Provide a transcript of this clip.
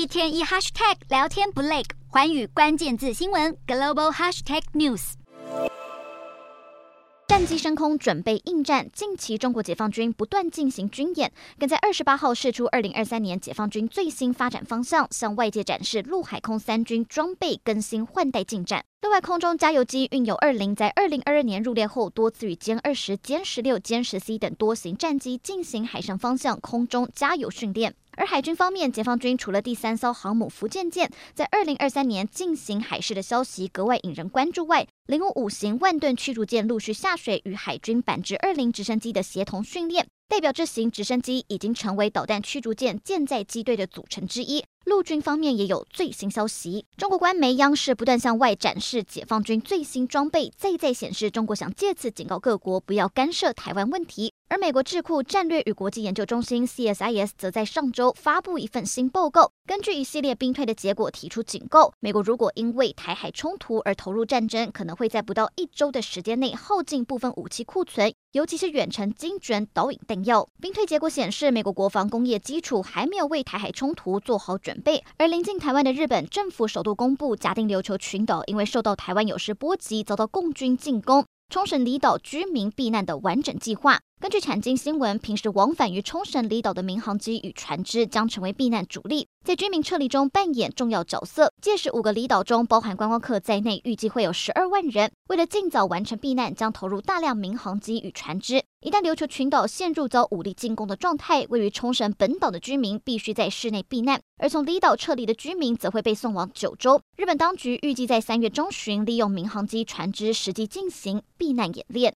一天一 hashtag 聊天不累，环宇关键字新闻 global hashtag news。战机升空，准备应战。近期中国解放军不断进行军演，更在二十八号试出二零二三年解放军最新发展方向，向外界展示陆海空三军装备更新换代进展。对外空中加油机运油二零在二零二二年入列后，多次与歼二十、歼十六、歼十 C 等多型战机进行海上方向空中加油训练。而海军方面，解放军除了第三艘航母福建舰在二零二三年进行海试的消息格外引人关注外，零五五型万吨驱逐舰陆续下水与海军版直二零直升机的协同训练，代表这型直升机已经成为导弹驱逐舰舰载机队的组成之一。陆军方面也有最新消息，中国官媒央视不断向外展示解放军最新装备，再再显示中国想借此警告各国不要干涉台湾问题。而美国智库战略与国际研究中心 （CSIS） 则在上周发布一份新报告，根据一系列兵推的结果提出警告：美国如果因为台海冲突而投入战争，可能会在不到一周的时间内耗尽部分武器库存，尤其是远程精准导引弹药。兵推结果显示，美国国防工业基础还没有为台海冲突做好准备。而临近台湾的日本政府首度公布，假定琉球群岛因为受到台湾有事波及，遭到共军进攻，冲绳离岛居民避难的完整计划。根据产经新闻，平时往返于冲绳离岛的民航机与船只将成为避难主力，在居民撤离中扮演重要角色。届时，五个离岛中包含观光客在内，预计会有十二万人。为了尽早完成避难，将投入大量民航机与船只。一旦琉球群岛陷入遭武力进攻的状态，位于冲绳本岛的居民必须在室内避难，而从离岛撤离的居民则会被送往九州。日本当局预计在三月中旬利用民航机船只实际进行避难演练。